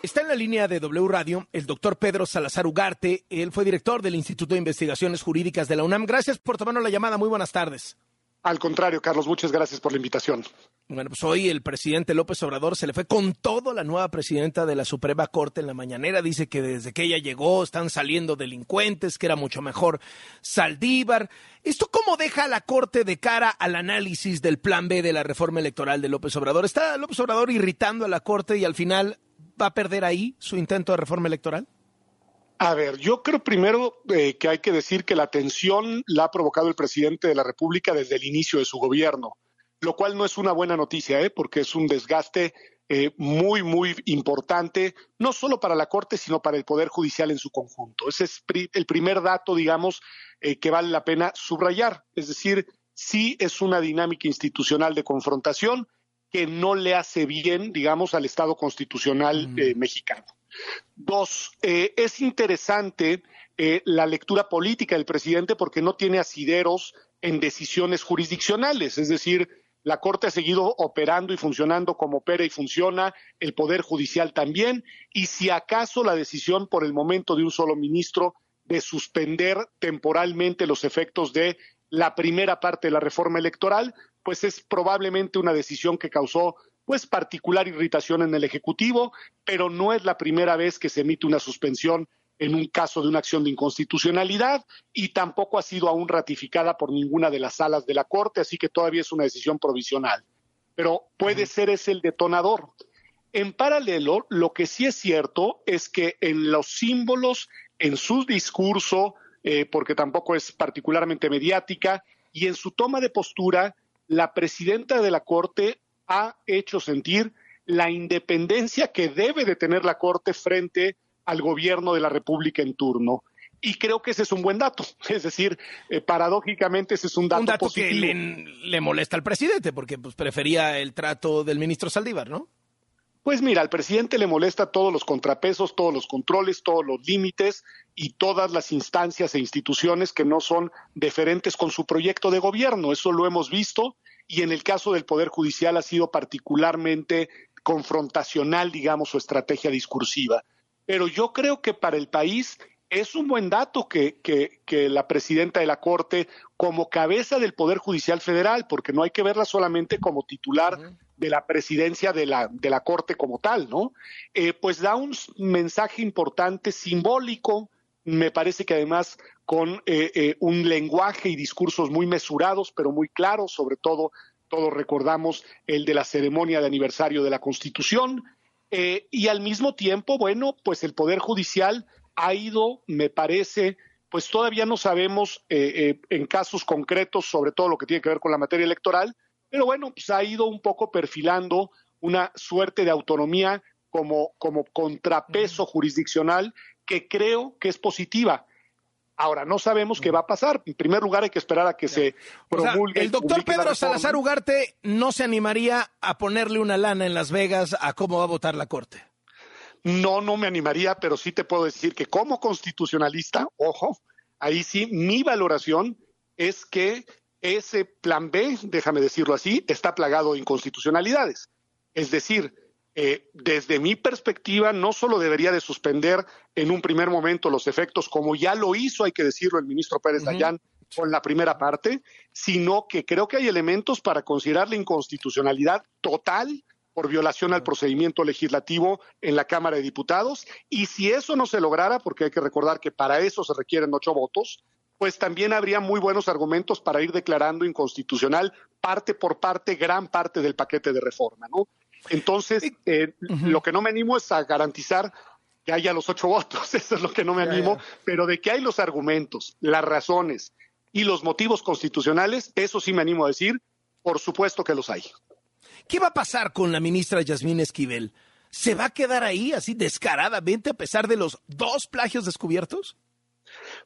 Está en la línea de W Radio el doctor Pedro Salazar Ugarte. Él fue director del Instituto de Investigaciones Jurídicas de la UNAM. Gracias por tomarnos la llamada. Muy buenas tardes. Al contrario, Carlos, muchas gracias por la invitación. Bueno, pues hoy el presidente López Obrador se le fue con todo la nueva presidenta de la Suprema Corte en la mañanera. Dice que desde que ella llegó están saliendo delincuentes, que era mucho mejor Saldívar. ¿Esto cómo deja a la Corte de cara al análisis del plan B de la reforma electoral de López Obrador? ¿Está López Obrador irritando a la Corte y al final va a perder ahí su intento de reforma electoral? A ver, yo creo primero eh, que hay que decir que la tensión la ha provocado el presidente de la República desde el inicio de su gobierno, lo cual no es una buena noticia, ¿eh? porque es un desgaste eh, muy, muy importante, no solo para la Corte, sino para el Poder Judicial en su conjunto. Ese es el primer dato, digamos, eh, que vale la pena subrayar. Es decir, sí es una dinámica institucional de confrontación, que no le hace bien, digamos, al Estado constitucional mm. eh, mexicano. Dos, eh, es interesante eh, la lectura política del presidente porque no tiene asideros en decisiones jurisdiccionales, es decir, la Corte ha seguido operando y funcionando como opera y funciona, el Poder Judicial también, y si acaso la decisión por el momento de un solo ministro de suspender temporalmente los efectos de la primera parte de la reforma electoral, pues es probablemente una decisión que causó pues particular irritación en el Ejecutivo, pero no es la primera vez que se emite una suspensión en un caso de una acción de inconstitucionalidad y tampoco ha sido aún ratificada por ninguna de las salas de la Corte, así que todavía es una decisión provisional. Pero puede ser ese el detonador. En paralelo, lo que sí es cierto es que en los símbolos, en su discurso, eh, porque tampoco es particularmente mediática, y en su toma de postura, la presidenta de la Corte ha hecho sentir la independencia que debe de tener la Corte frente al gobierno de la República en turno. Y creo que ese es un buen dato. Es decir, eh, paradójicamente ese es un dato, un dato que le, molesta al presidente, porque pues, prefería el trato del ministro Saldívar, ¿no? Pues mira, al presidente le molesta todos los contrapesos, todos los controles, todos los límites y todas las instancias e instituciones que no son deferentes con su proyecto de gobierno. Eso lo hemos visto y en el caso del Poder Judicial ha sido particularmente confrontacional, digamos, su estrategia discursiva. Pero yo creo que para el país es un buen dato que, que, la presidenta de la Corte, como cabeza del Poder Judicial Federal, porque no hay que verla solamente como titular de la presidencia de la, de la Corte como tal, ¿no? Eh, pues da un mensaje importante, simbólico, me parece que además con eh, eh, un lenguaje y discursos muy mesurados, pero muy claros, sobre todo, todos recordamos el de la ceremonia de aniversario de la Constitución, y al mismo tiempo, bueno, pues el Poder Judicial ha ido, me parece, pues todavía no sabemos en casos concretos sobre todo lo que tiene que ver con la materia electoral, pero bueno, pues ha ido un poco perfilando una suerte de autonomía como, como contrapeso jurisdiccional que creo que es positiva. Ahora, no sabemos qué va a pasar. En primer lugar, hay que esperar a que se promulgue. el doctor Pedro Salazar Ugarte no se animaría a ponerle una lana en Las Vegas a cómo va a votar la Corte. No, no me animaría, pero sí te puedo decir que como constitucionalista, ojo, ahí sí, mi valoración es que ese plan B, déjame decirlo así, está plagado de inconstitucionalidades. Es decir, eh, desde mi perspectiva, no solo debería de suspender en un primer momento los efectos, como ya lo hizo, hay que decirlo, el ministro Pérez Dayán con la primera parte, sino que creo que hay elementos para considerar la inconstitucionalidad total por violación al procedimiento legislativo en la Cámara de Diputados. Y si eso no se lograra, porque hay que recordar que para eso se requieren ocho votos, pues también habría muy buenos argumentos para ir declarando inconstitucional parte por parte, gran parte del paquete de reforma, ¿no? Entonces, eh, lo que no me animo es a garantizar que haya los ocho votos, eso es lo que no me animo, pero de que hay los argumentos, las razones y los motivos constitucionales, eso sí me animo a decir, por supuesto que los hay. ¿Qué va a pasar con la ministra Yasmín Esquivel? ¿Se va a quedar ahí así descaradamente a pesar de los dos plagios descubiertos?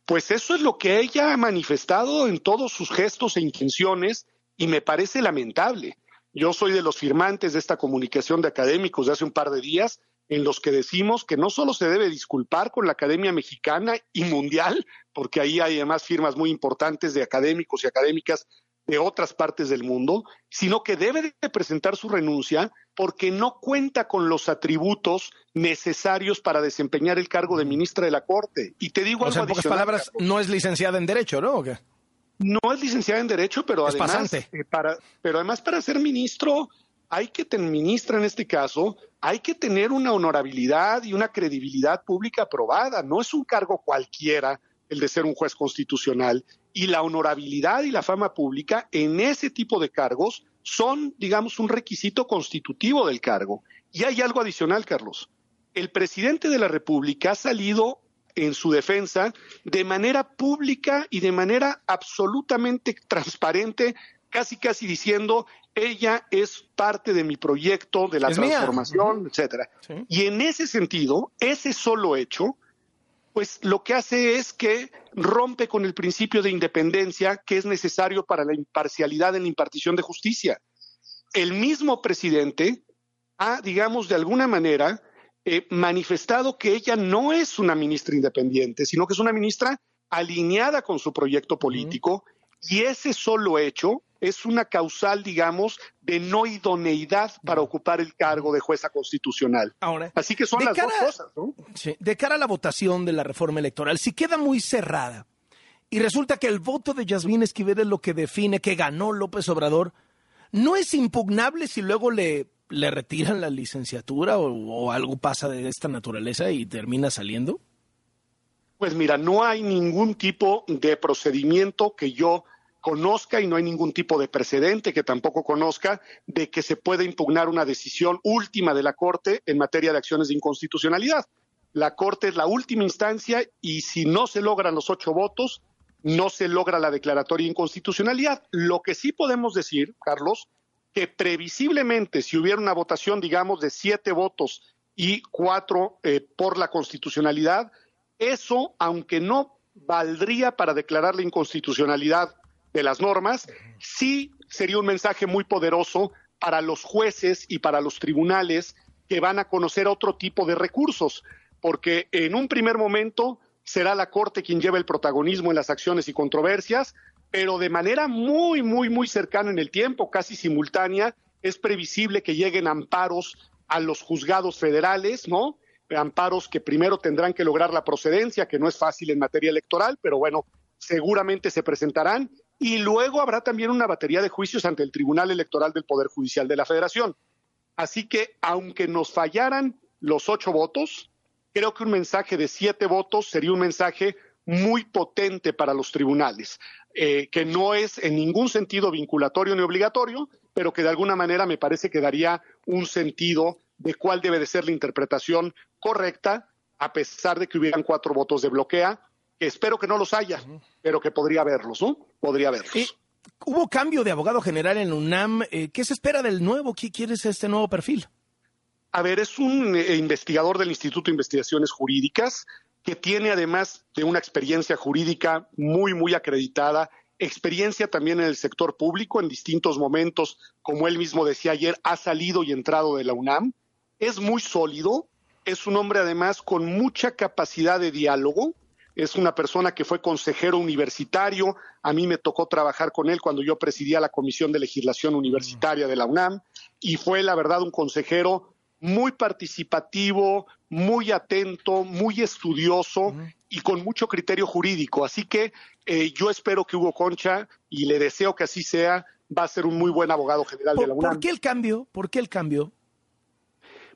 Pues eso es lo que ella ha manifestado en todos sus gestos e intenciones y me parece lamentable. Yo soy de los firmantes de esta comunicación de académicos de hace un par de días en los que decimos que no solo se debe disculpar con la Academia Mexicana y Mundial, porque ahí hay además firmas muy importantes de académicos y académicas de otras partes del mundo, sino que debe de presentar su renuncia porque no cuenta con los atributos necesarios para desempeñar el cargo de ministra de la Corte. Y te digo o sea, en pocas palabras, no es licenciada en Derecho, ¿no? No es licenciada en Derecho, pero además, eh, para, pero además para ser ministro hay que tener ministra en este caso, hay que tener una honorabilidad y una credibilidad pública aprobada. No es un cargo cualquiera el de ser un juez constitucional. Y la honorabilidad y la fama pública en ese tipo de cargos son, digamos, un requisito constitutivo del cargo. Y hay algo adicional, Carlos. El presidente de la República ha salido en su defensa de manera pública y de manera absolutamente transparente, casi casi diciendo ella es parte de mi proyecto de la transformación, etcétera. Y en ese sentido, ese solo hecho pues lo que hace es que rompe con el principio de independencia que es necesario para la imparcialidad en la impartición de justicia. El mismo presidente ha, digamos, de alguna manera eh, manifestado que ella no es una ministra independiente, sino que es una ministra alineada con su proyecto político y ese solo hecho es una causal, digamos, de no idoneidad para ocupar el cargo de jueza constitucional. Ahora, Así que son las dos cosas, ¿no? Sí, de cara a la votación de la reforma electoral, si queda muy cerrada y resulta que el voto de Yasmín Esquivel es lo que define que ganó López Obrador, ¿no es impugnable si luego le, le retiran la licenciatura o, o algo pasa de esta naturaleza y termina saliendo? Pues mira, no hay ningún tipo de procedimiento que yo conozca y no hay ningún tipo de precedente que tampoco conozca de que se pueda impugnar una decisión última de la Corte en materia de acciones de inconstitucionalidad. La Corte es la última instancia y si no se logran los ocho votos, no se logra la declaratoria de inconstitucionalidad. Lo que sí podemos decir, Carlos, que previsiblemente si hubiera una votación, digamos, de siete votos y cuatro eh, por la constitucionalidad, eso, aunque no valdría para declarar la inconstitucionalidad de las normas, sí sería un mensaje muy poderoso para los jueces y para los tribunales que van a conocer otro tipo de recursos, porque en un primer momento será la Corte quien lleva el protagonismo en las acciones y controversias, pero de manera muy, muy, muy cercana en el tiempo, casi simultánea, es previsible que lleguen amparos a los juzgados federales, ¿no? Amparos que primero tendrán que lograr la procedencia, que no es fácil en materia electoral, pero bueno, seguramente se presentarán y luego habrá también una batería de juicios ante el Tribunal Electoral del Poder Judicial de la Federación. Así que, aunque nos fallaran los ocho votos, creo que un mensaje de siete votos sería un mensaje muy potente para los tribunales, eh, que no es en ningún sentido vinculatorio ni obligatorio, pero que de alguna manera me parece que daría un sentido de cuál debe de ser la interpretación correcta, a pesar de que hubieran cuatro votos de bloquea espero que no los haya, pero que podría haberlos, ¿no? Podría haberlos. Hubo cambio de abogado general en UNAM. Eh, ¿Qué se espera del nuevo? ¿Qué quieres este nuevo perfil? A ver, es un eh, investigador del Instituto de Investigaciones Jurídicas que tiene además de una experiencia jurídica muy, muy acreditada, experiencia también en el sector público en distintos momentos, como él mismo decía ayer, ha salido y entrado de la UNAM. Es muy sólido, es un hombre además con mucha capacidad de diálogo, es una persona que fue consejero universitario, a mí me tocó trabajar con él cuando yo presidía la Comisión de Legislación Universitaria de la UNAM y fue la verdad un consejero muy participativo, muy atento, muy estudioso y con mucho criterio jurídico. Así que eh, yo espero que Hugo Concha, y le deseo que así sea, va a ser un muy buen abogado general de la UNAM. ¿Por qué el cambio? ¿Por qué el cambio?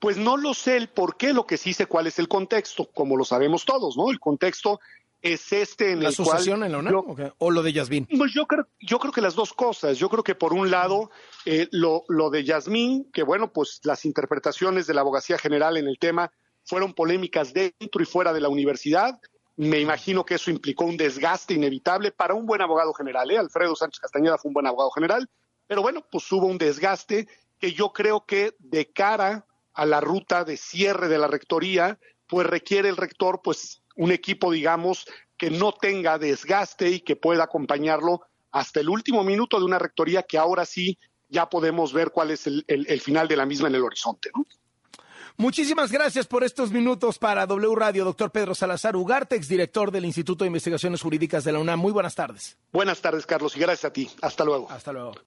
Pues no lo sé el por qué, lo que sí sé cuál es el contexto, como lo sabemos todos, ¿no? El contexto es este en ¿La el cual... en la UNAM o lo de Yasmín? Pues yo creo, yo creo que las dos cosas. Yo creo que por un lado eh, lo, lo de Yasmín, que bueno, pues las interpretaciones de la abogacía general en el tema fueron polémicas dentro y fuera de la universidad. Me imagino que eso implicó un desgaste inevitable para un buen abogado general. ¿eh? Alfredo Sánchez Castañeda fue un buen abogado general, pero bueno, pues hubo un desgaste que yo creo que de cara a la ruta de cierre de la rectoría, pues requiere el rector pues un equipo, digamos, que no tenga desgaste y que pueda acompañarlo hasta el último minuto de una rectoría que ahora sí ya podemos ver cuál es el, final de la misma en el horizonte. Muchísimas gracias por estos minutos para W Radio, doctor Pedro Salazar Ugarte, exdirector del Instituto de Investigaciones Jurídicas de la UNAM. Muy buenas tardes. Buenas tardes, Carlos, y gracias a ti. Hasta luego. Hasta luego.